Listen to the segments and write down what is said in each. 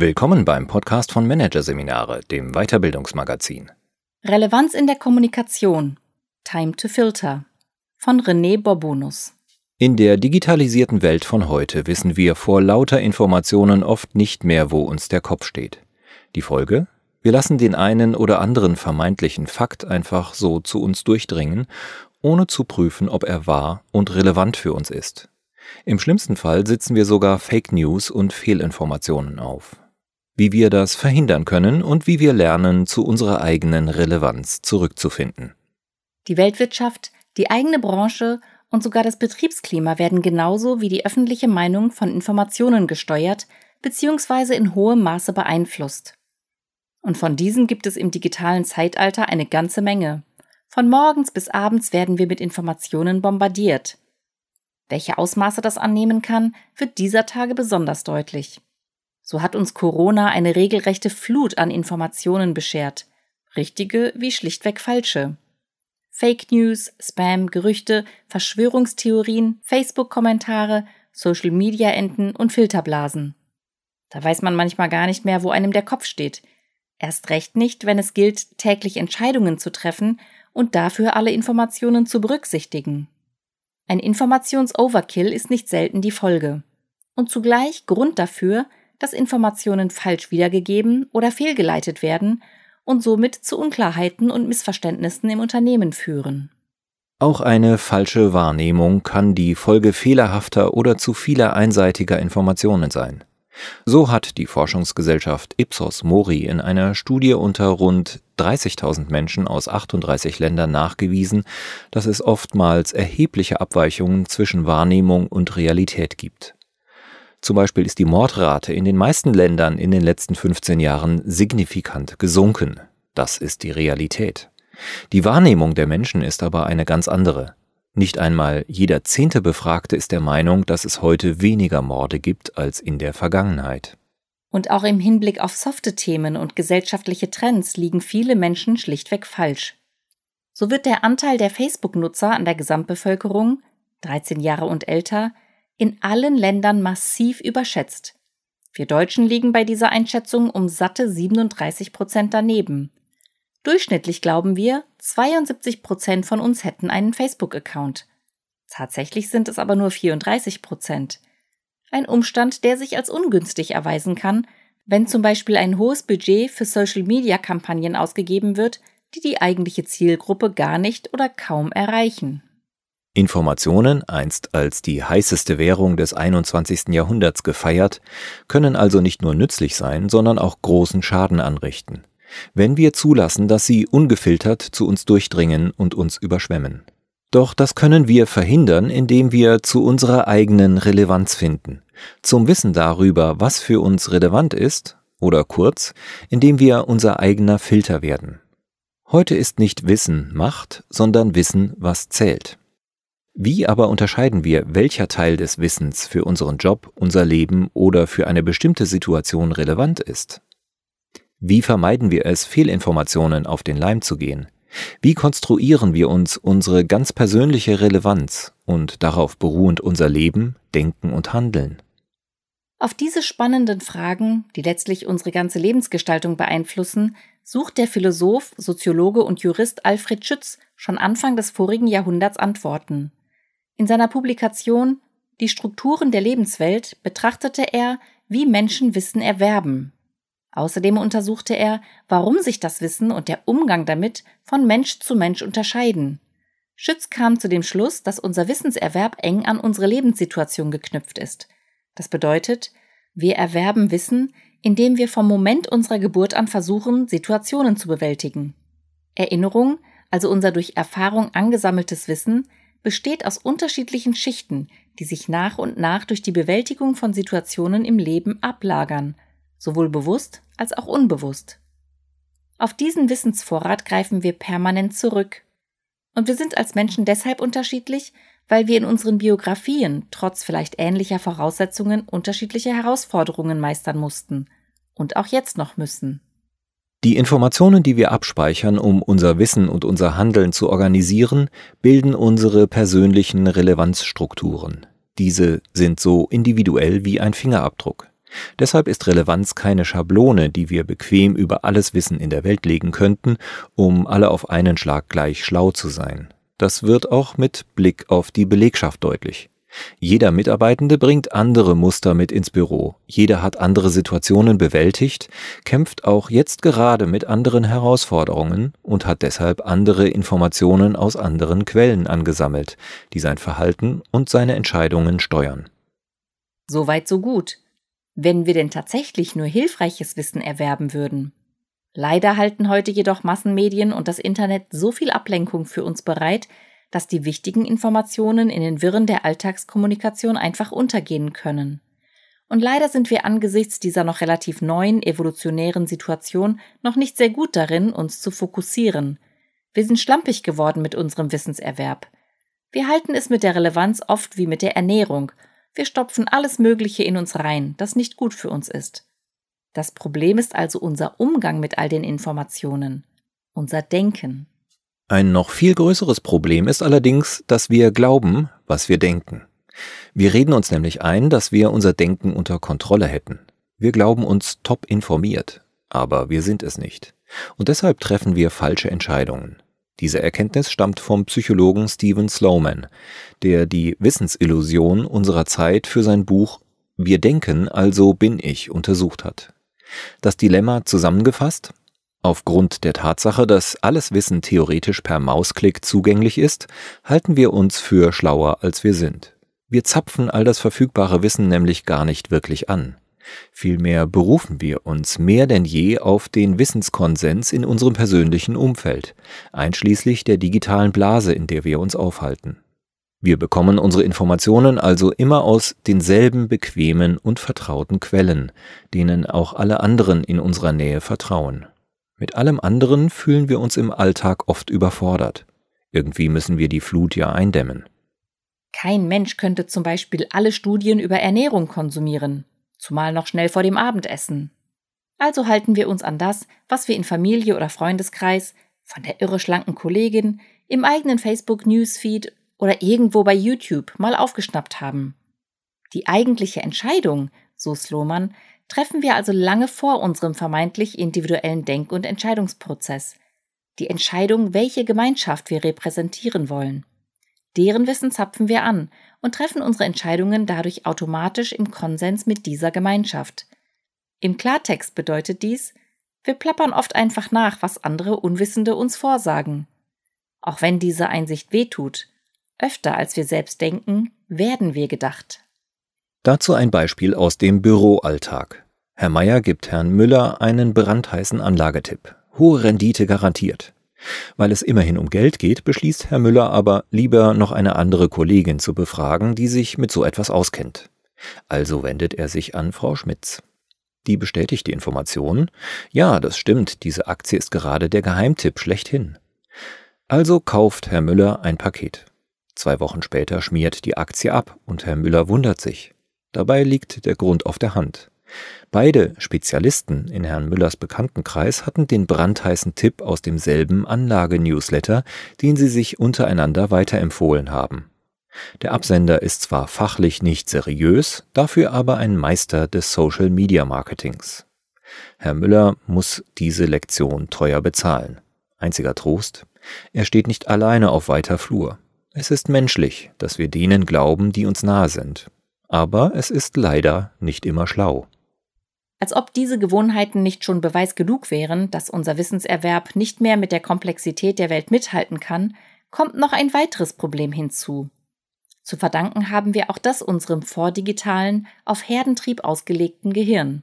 Willkommen beim Podcast von Managerseminare, dem Weiterbildungsmagazin. Relevanz in der Kommunikation. Time to Filter. Von René Bobonus. In der digitalisierten Welt von heute wissen wir vor lauter Informationen oft nicht mehr, wo uns der Kopf steht. Die Folge? Wir lassen den einen oder anderen vermeintlichen Fakt einfach so zu uns durchdringen, ohne zu prüfen, ob er wahr und relevant für uns ist. Im schlimmsten Fall sitzen wir sogar Fake News und Fehlinformationen auf wie wir das verhindern können und wie wir lernen, zu unserer eigenen Relevanz zurückzufinden. Die Weltwirtschaft, die eigene Branche und sogar das Betriebsklima werden genauso wie die öffentliche Meinung von Informationen gesteuert bzw. in hohem Maße beeinflusst. Und von diesen gibt es im digitalen Zeitalter eine ganze Menge. Von morgens bis abends werden wir mit Informationen bombardiert. Welche Ausmaße das annehmen kann, wird dieser Tage besonders deutlich. So hat uns Corona eine regelrechte Flut an Informationen beschert, richtige wie schlichtweg falsche. Fake News, Spam, Gerüchte, Verschwörungstheorien, Facebook-Kommentare, Social-Media-Enten und Filterblasen. Da weiß man manchmal gar nicht mehr, wo einem der Kopf steht. Erst recht nicht, wenn es gilt, täglich Entscheidungen zu treffen und dafür alle Informationen zu berücksichtigen. Ein Informations-Overkill ist nicht selten die Folge. Und zugleich Grund dafür, dass Informationen falsch wiedergegeben oder fehlgeleitet werden und somit zu Unklarheiten und Missverständnissen im Unternehmen führen. Auch eine falsche Wahrnehmung kann die Folge fehlerhafter oder zu vieler einseitiger Informationen sein. So hat die Forschungsgesellschaft Ipsos Mori in einer Studie unter rund 30.000 Menschen aus 38 Ländern nachgewiesen, dass es oftmals erhebliche Abweichungen zwischen Wahrnehmung und Realität gibt. Zum Beispiel ist die Mordrate in den meisten Ländern in den letzten 15 Jahren signifikant gesunken. Das ist die Realität. Die Wahrnehmung der Menschen ist aber eine ganz andere. Nicht einmal jeder zehnte Befragte ist der Meinung, dass es heute weniger Morde gibt als in der Vergangenheit. Und auch im Hinblick auf softe Themen und gesellschaftliche Trends liegen viele Menschen schlichtweg falsch. So wird der Anteil der Facebook-Nutzer an der Gesamtbevölkerung, 13 Jahre und älter, in allen Ländern massiv überschätzt. Wir Deutschen liegen bei dieser Einschätzung um satte 37 Prozent daneben. Durchschnittlich glauben wir, 72 Prozent von uns hätten einen Facebook-Account. Tatsächlich sind es aber nur 34 Prozent. Ein Umstand, der sich als ungünstig erweisen kann, wenn zum Beispiel ein hohes Budget für Social-Media-Kampagnen ausgegeben wird, die die eigentliche Zielgruppe gar nicht oder kaum erreichen. Informationen, einst als die heißeste Währung des 21. Jahrhunderts gefeiert, können also nicht nur nützlich sein, sondern auch großen Schaden anrichten, wenn wir zulassen, dass sie ungefiltert zu uns durchdringen und uns überschwemmen. Doch das können wir verhindern, indem wir zu unserer eigenen Relevanz finden, zum Wissen darüber, was für uns relevant ist, oder kurz, indem wir unser eigener Filter werden. Heute ist nicht Wissen Macht, sondern Wissen, was zählt. Wie aber unterscheiden wir, welcher Teil des Wissens für unseren Job, unser Leben oder für eine bestimmte Situation relevant ist? Wie vermeiden wir es, Fehlinformationen auf den Leim zu gehen? Wie konstruieren wir uns unsere ganz persönliche Relevanz und darauf beruhend unser Leben, Denken und Handeln? Auf diese spannenden Fragen, die letztlich unsere ganze Lebensgestaltung beeinflussen, sucht der Philosoph, Soziologe und Jurist Alfred Schütz schon Anfang des vorigen Jahrhunderts Antworten. In seiner Publikation Die Strukturen der Lebenswelt betrachtete er, wie Menschen Wissen erwerben. Außerdem untersuchte er, warum sich das Wissen und der Umgang damit von Mensch zu Mensch unterscheiden. Schütz kam zu dem Schluss, dass unser Wissenserwerb eng an unsere Lebenssituation geknüpft ist. Das bedeutet, wir erwerben Wissen, indem wir vom Moment unserer Geburt an versuchen, Situationen zu bewältigen. Erinnerung, also unser durch Erfahrung angesammeltes Wissen, besteht aus unterschiedlichen Schichten, die sich nach und nach durch die Bewältigung von Situationen im Leben ablagern, sowohl bewusst als auch unbewusst. Auf diesen Wissensvorrat greifen wir permanent zurück. Und wir sind als Menschen deshalb unterschiedlich, weil wir in unseren Biografien trotz vielleicht ähnlicher Voraussetzungen unterschiedliche Herausforderungen meistern mussten und auch jetzt noch müssen. Die Informationen, die wir abspeichern, um unser Wissen und unser Handeln zu organisieren, bilden unsere persönlichen Relevanzstrukturen. Diese sind so individuell wie ein Fingerabdruck. Deshalb ist Relevanz keine Schablone, die wir bequem über alles Wissen in der Welt legen könnten, um alle auf einen Schlag gleich schlau zu sein. Das wird auch mit Blick auf die Belegschaft deutlich. Jeder Mitarbeitende bringt andere Muster mit ins Büro, jeder hat andere Situationen bewältigt, kämpft auch jetzt gerade mit anderen Herausforderungen und hat deshalb andere Informationen aus anderen Quellen angesammelt, die sein Verhalten und seine Entscheidungen steuern. Soweit so gut. Wenn wir denn tatsächlich nur hilfreiches Wissen erwerben würden. Leider halten heute jedoch Massenmedien und das Internet so viel Ablenkung für uns bereit, dass die wichtigen Informationen in den Wirren der Alltagskommunikation einfach untergehen können. Und leider sind wir angesichts dieser noch relativ neuen evolutionären Situation noch nicht sehr gut darin, uns zu fokussieren. Wir sind schlampig geworden mit unserem Wissenserwerb. Wir halten es mit der Relevanz oft wie mit der Ernährung. Wir stopfen alles Mögliche in uns rein, das nicht gut für uns ist. Das Problem ist also unser Umgang mit all den Informationen, unser Denken. Ein noch viel größeres Problem ist allerdings, dass wir glauben, was wir denken. Wir reden uns nämlich ein, dass wir unser Denken unter Kontrolle hätten. Wir glauben uns top informiert, aber wir sind es nicht. Und deshalb treffen wir falsche Entscheidungen. Diese Erkenntnis stammt vom Psychologen Stephen Sloman, der die Wissensillusion unserer Zeit für sein Buch Wir denken, also bin ich untersucht hat. Das Dilemma zusammengefasst, Aufgrund der Tatsache, dass alles Wissen theoretisch per Mausklick zugänglich ist, halten wir uns für schlauer, als wir sind. Wir zapfen all das verfügbare Wissen nämlich gar nicht wirklich an. Vielmehr berufen wir uns mehr denn je auf den Wissenskonsens in unserem persönlichen Umfeld, einschließlich der digitalen Blase, in der wir uns aufhalten. Wir bekommen unsere Informationen also immer aus denselben bequemen und vertrauten Quellen, denen auch alle anderen in unserer Nähe vertrauen. Mit allem anderen fühlen wir uns im Alltag oft überfordert. Irgendwie müssen wir die Flut ja eindämmen. Kein Mensch könnte zum Beispiel alle Studien über Ernährung konsumieren, zumal noch schnell vor dem Abendessen. Also halten wir uns an das, was wir in Familie oder Freundeskreis, von der irre schlanken Kollegin, im eigenen Facebook-Newsfeed oder irgendwo bei YouTube mal aufgeschnappt haben. Die eigentliche Entscheidung, so Sloman, treffen wir also lange vor unserem vermeintlich individuellen Denk- und Entscheidungsprozess. Die Entscheidung, welche Gemeinschaft wir repräsentieren wollen. Deren Wissen zapfen wir an und treffen unsere Entscheidungen dadurch automatisch im Konsens mit dieser Gemeinschaft. Im Klartext bedeutet dies, wir plappern oft einfach nach, was andere Unwissende uns vorsagen. Auch wenn diese Einsicht wehtut, öfter als wir selbst denken, werden wir gedacht. Dazu ein Beispiel aus dem Büroalltag. Herr Meier gibt Herrn Müller einen brandheißen Anlagetipp. Hohe Rendite garantiert. Weil es immerhin um Geld geht, beschließt Herr Müller aber lieber noch eine andere Kollegin zu befragen, die sich mit so etwas auskennt. Also wendet er sich an Frau Schmitz. Die bestätigt die Information. Ja, das stimmt, diese Aktie ist gerade der Geheimtipp schlechthin. Also kauft Herr Müller ein Paket. Zwei Wochen später schmiert die Aktie ab und Herr Müller wundert sich. Dabei liegt der Grund auf der Hand. Beide Spezialisten in Herrn Müllers Bekanntenkreis hatten den brandheißen Tipp aus demselben Anlage-Newsletter, den sie sich untereinander weiterempfohlen haben. Der Absender ist zwar fachlich nicht seriös, dafür aber ein Meister des Social Media Marketings. Herr Müller muss diese Lektion teuer bezahlen. Einziger Trost, er steht nicht alleine auf weiter Flur. Es ist menschlich, dass wir denen glauben, die uns nahe sind aber es ist leider nicht immer schlau. Als ob diese Gewohnheiten nicht schon Beweis genug wären, dass unser Wissenserwerb nicht mehr mit der Komplexität der Welt mithalten kann, kommt noch ein weiteres Problem hinzu. Zu verdanken haben wir auch das unserem vordigitalen, auf Herdentrieb ausgelegten Gehirn.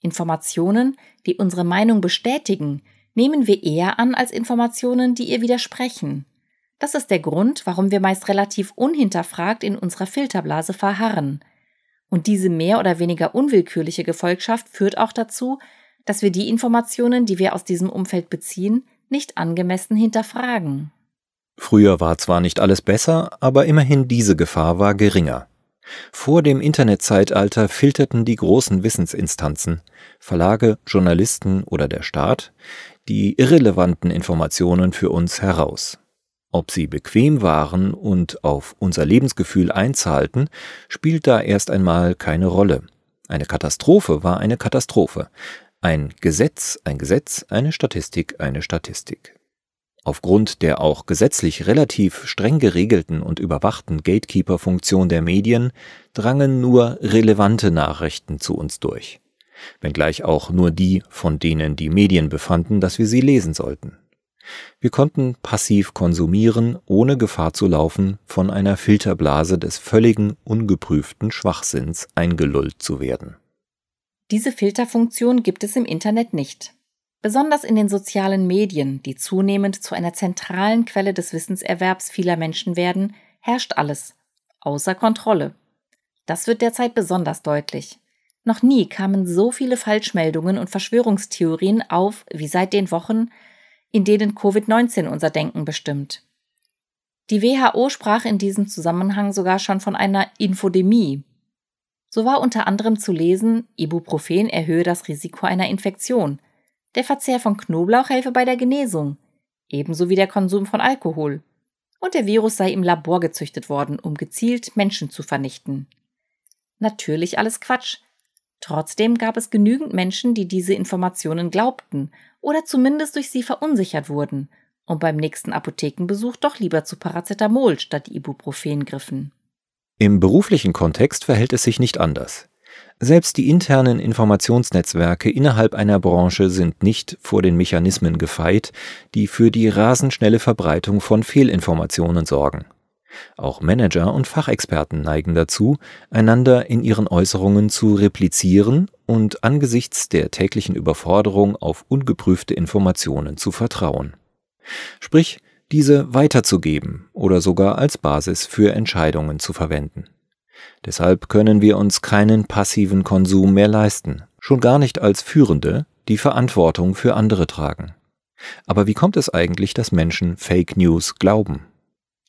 Informationen, die unsere Meinung bestätigen, nehmen wir eher an als Informationen, die ihr widersprechen. Das ist der Grund, warum wir meist relativ unhinterfragt in unserer Filterblase verharren. Und diese mehr oder weniger unwillkürliche Gefolgschaft führt auch dazu, dass wir die Informationen, die wir aus diesem Umfeld beziehen, nicht angemessen hinterfragen. Früher war zwar nicht alles besser, aber immerhin diese Gefahr war geringer. Vor dem Internetzeitalter filterten die großen Wissensinstanzen, Verlage, Journalisten oder der Staat, die irrelevanten Informationen für uns heraus. Ob sie bequem waren und auf unser Lebensgefühl einzahlten, spielt da erst einmal keine Rolle. Eine Katastrophe war eine Katastrophe. Ein Gesetz, ein Gesetz, eine Statistik, eine Statistik. Aufgrund der auch gesetzlich relativ streng geregelten und überwachten Gatekeeper-Funktion der Medien drangen nur relevante Nachrichten zu uns durch, wenngleich auch nur die, von denen die Medien befanden, dass wir sie lesen sollten. Wir konnten passiv konsumieren, ohne Gefahr zu laufen, von einer Filterblase des völligen ungeprüften Schwachsinns eingelullt zu werden. Diese Filterfunktion gibt es im Internet nicht. Besonders in den sozialen Medien, die zunehmend zu einer zentralen Quelle des Wissenserwerbs vieler Menschen werden, herrscht alles, außer Kontrolle. Das wird derzeit besonders deutlich. Noch nie kamen so viele Falschmeldungen und Verschwörungstheorien auf wie seit den Wochen, in denen Covid-19 unser Denken bestimmt. Die WHO sprach in diesem Zusammenhang sogar schon von einer Infodemie. So war unter anderem zu lesen, Ibuprofen erhöhe das Risiko einer Infektion, der Verzehr von Knoblauch helfe bei der Genesung, ebenso wie der Konsum von Alkohol. Und der Virus sei im Labor gezüchtet worden, um gezielt Menschen zu vernichten. Natürlich alles Quatsch. Trotzdem gab es genügend Menschen, die diese Informationen glaubten oder zumindest durch sie verunsichert wurden und beim nächsten Apothekenbesuch doch lieber zu Paracetamol statt Ibuprofen griffen. Im beruflichen Kontext verhält es sich nicht anders. Selbst die internen Informationsnetzwerke innerhalb einer Branche sind nicht vor den Mechanismen gefeit, die für die rasend schnelle Verbreitung von Fehlinformationen sorgen. Auch Manager und Fachexperten neigen dazu, einander in ihren Äußerungen zu replizieren und angesichts der täglichen Überforderung auf ungeprüfte Informationen zu vertrauen. Sprich, diese weiterzugeben oder sogar als Basis für Entscheidungen zu verwenden. Deshalb können wir uns keinen passiven Konsum mehr leisten, schon gar nicht als Führende, die Verantwortung für andere tragen. Aber wie kommt es eigentlich, dass Menschen Fake News glauben?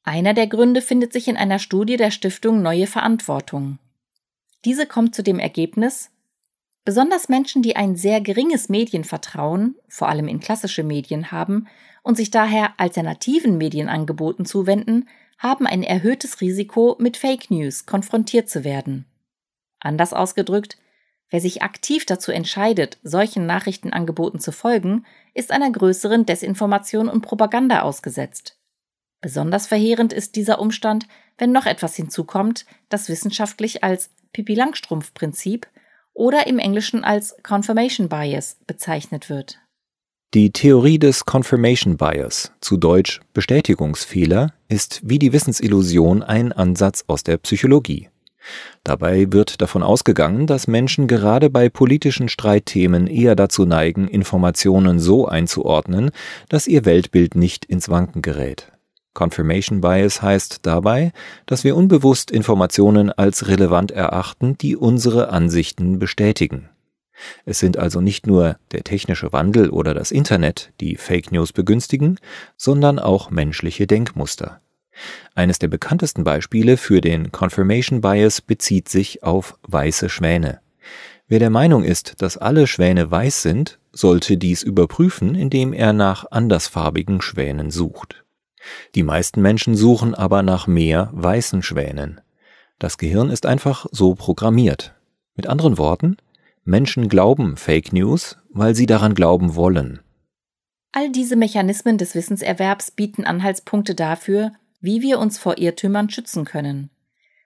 Einer der Gründe findet sich in einer Studie der Stiftung Neue Verantwortung. Diese kommt zu dem Ergebnis, besonders Menschen, die ein sehr geringes Medienvertrauen, vor allem in klassische Medien haben und sich daher alternativen Medienangeboten zuwenden, haben ein erhöhtes Risiko, mit Fake News konfrontiert zu werden. Anders ausgedrückt, wer sich aktiv dazu entscheidet, solchen Nachrichtenangeboten zu folgen, ist einer größeren Desinformation und Propaganda ausgesetzt. Besonders verheerend ist dieser Umstand, wenn noch etwas hinzukommt, das wissenschaftlich als Pippi-Langstrumpf-Prinzip oder im Englischen als Confirmation Bias bezeichnet wird. Die Theorie des Confirmation Bias, zu Deutsch Bestätigungsfehler, ist wie die Wissensillusion ein Ansatz aus der Psychologie. Dabei wird davon ausgegangen, dass Menschen gerade bei politischen Streitthemen eher dazu neigen, Informationen so einzuordnen, dass ihr Weltbild nicht ins Wanken gerät. Confirmation Bias heißt dabei, dass wir unbewusst Informationen als relevant erachten, die unsere Ansichten bestätigen. Es sind also nicht nur der technische Wandel oder das Internet, die Fake News begünstigen, sondern auch menschliche Denkmuster. Eines der bekanntesten Beispiele für den Confirmation Bias bezieht sich auf weiße Schwäne. Wer der Meinung ist, dass alle Schwäne weiß sind, sollte dies überprüfen, indem er nach andersfarbigen Schwänen sucht. Die meisten Menschen suchen aber nach mehr weißen Schwänen. Das Gehirn ist einfach so programmiert. Mit anderen Worten, Menschen glauben Fake News, weil sie daran glauben wollen. All diese Mechanismen des Wissenserwerbs bieten Anhaltspunkte dafür, wie wir uns vor Irrtümern schützen können.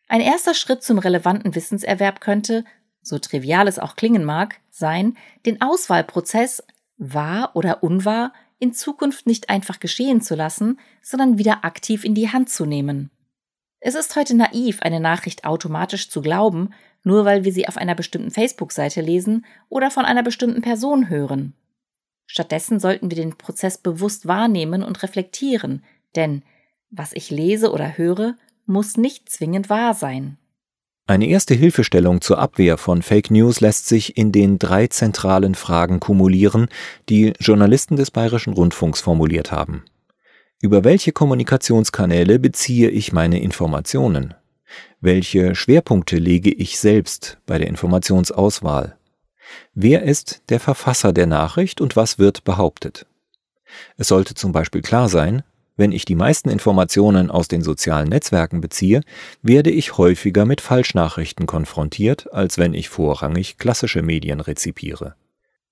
Ein erster Schritt zum relevanten Wissenserwerb könnte, so trivial es auch klingen mag, sein, den Auswahlprozess wahr oder unwahr in Zukunft nicht einfach geschehen zu lassen, sondern wieder aktiv in die Hand zu nehmen. Es ist heute naiv, eine Nachricht automatisch zu glauben, nur weil wir sie auf einer bestimmten Facebook-Seite lesen oder von einer bestimmten Person hören. Stattdessen sollten wir den Prozess bewusst wahrnehmen und reflektieren, denn was ich lese oder höre, muss nicht zwingend wahr sein. Eine erste Hilfestellung zur Abwehr von Fake News lässt sich in den drei zentralen Fragen kumulieren, die Journalisten des Bayerischen Rundfunks formuliert haben. Über welche Kommunikationskanäle beziehe ich meine Informationen? Welche Schwerpunkte lege ich selbst bei der Informationsauswahl? Wer ist der Verfasser der Nachricht und was wird behauptet? Es sollte zum Beispiel klar sein, Wenn ich die meisten Informationen aus den sozialen Netzwerken beziehe, werde ich häufiger mit Falschnachrichten konfrontiert, als wenn ich vorrangig klassische Medien rezipiere.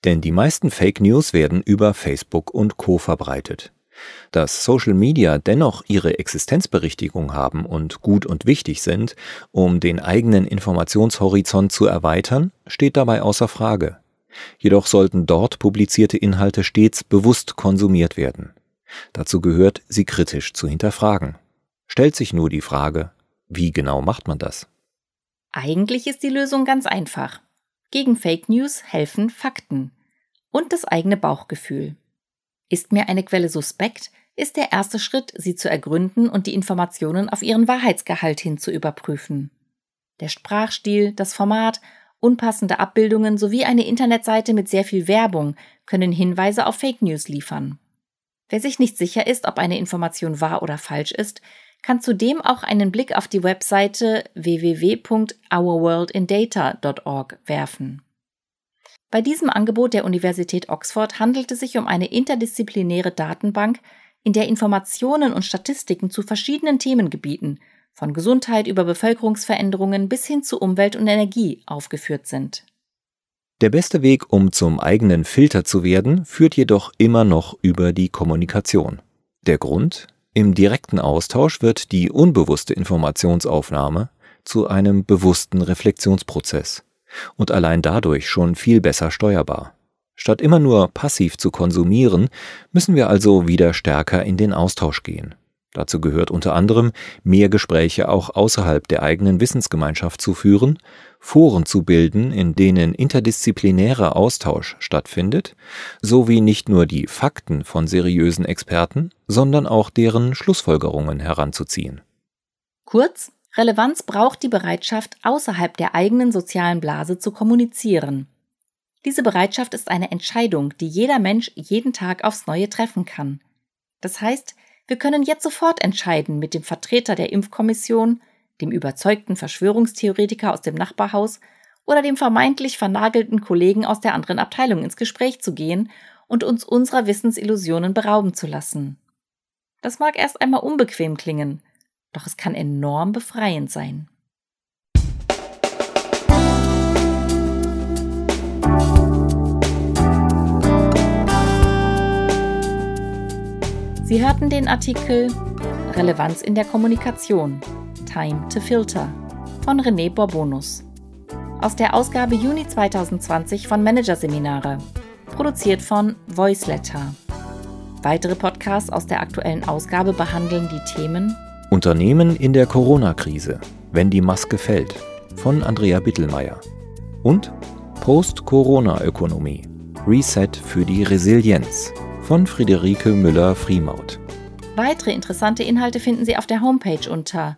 Denn die meisten Fake News werden über Facebook und Co verbreitet. Dass Social Media dennoch ihre Existenzberichtigung haben und gut und wichtig sind, um den eigenen Informationshorizont zu erweitern, steht dabei außer Frage. Jedoch sollten dort publizierte Inhalte stets bewusst konsumiert werden. Dazu gehört, sie kritisch zu hinterfragen. Stellt sich nur die Frage, wie genau macht man das? Eigentlich ist die Lösung ganz einfach. Gegen Fake News helfen Fakten und das eigene Bauchgefühl. Ist mir eine Quelle suspekt, ist der erste Schritt, sie zu ergründen und die Informationen auf ihren Wahrheitsgehalt hin zu überprüfen. Der Sprachstil, das Format, unpassende Abbildungen sowie eine Internetseite mit sehr viel Werbung können Hinweise auf Fake News liefern. Wer sich nicht sicher ist, ob eine Information wahr oder falsch ist, kann zudem auch einen Blick auf die Webseite www.ourworldindata.org werfen. Bei diesem Angebot der Universität Oxford handelt es sich um eine interdisziplinäre Datenbank, in der Informationen und Statistiken zu verschiedenen Themengebieten, von Gesundheit über Bevölkerungsveränderungen bis hin zu Umwelt und Energie, aufgeführt sind. Der beste Weg, um zum eigenen Filter zu werden, führt jedoch immer noch über die Kommunikation. Der Grund? Im direkten Austausch wird die unbewusste Informationsaufnahme zu einem bewussten Reflexionsprozess und allein dadurch schon viel besser steuerbar. Statt immer nur passiv zu konsumieren, müssen wir also wieder stärker in den Austausch gehen. Dazu gehört unter anderem, mehr Gespräche auch außerhalb der eigenen Wissensgemeinschaft zu führen, Foren zu bilden, in denen interdisziplinärer Austausch stattfindet, sowie nicht nur die Fakten von seriösen Experten, sondern auch deren Schlussfolgerungen heranzuziehen. Kurz, Relevanz braucht die Bereitschaft, außerhalb der eigenen sozialen Blase zu kommunizieren. Diese Bereitschaft ist eine Entscheidung, die jeder Mensch jeden Tag aufs Neue treffen kann. Das heißt, wir können jetzt sofort entscheiden, mit dem Vertreter der Impfkommission, dem überzeugten Verschwörungstheoretiker aus dem Nachbarhaus oder dem vermeintlich vernagelten Kollegen aus der anderen Abteilung ins Gespräch zu gehen und uns unserer Wissensillusionen berauben zu lassen. Das mag erst einmal unbequem klingen, doch es kann enorm befreiend sein. Sie hörten den Artikel Relevanz in der Kommunikation Time to Filter von René Borbonus aus der Ausgabe Juni 2020 von Managerseminare, produziert von Voiceletter. Weitere Podcasts aus der aktuellen Ausgabe behandeln die Themen Unternehmen in der Corona-Krise, wenn die Maske fällt, von Andrea Bittelmeier und Post-Corona-Ökonomie, Reset für die Resilienz von Friederike Müller-Friemaut. Weitere interessante Inhalte finden Sie auf der Homepage unter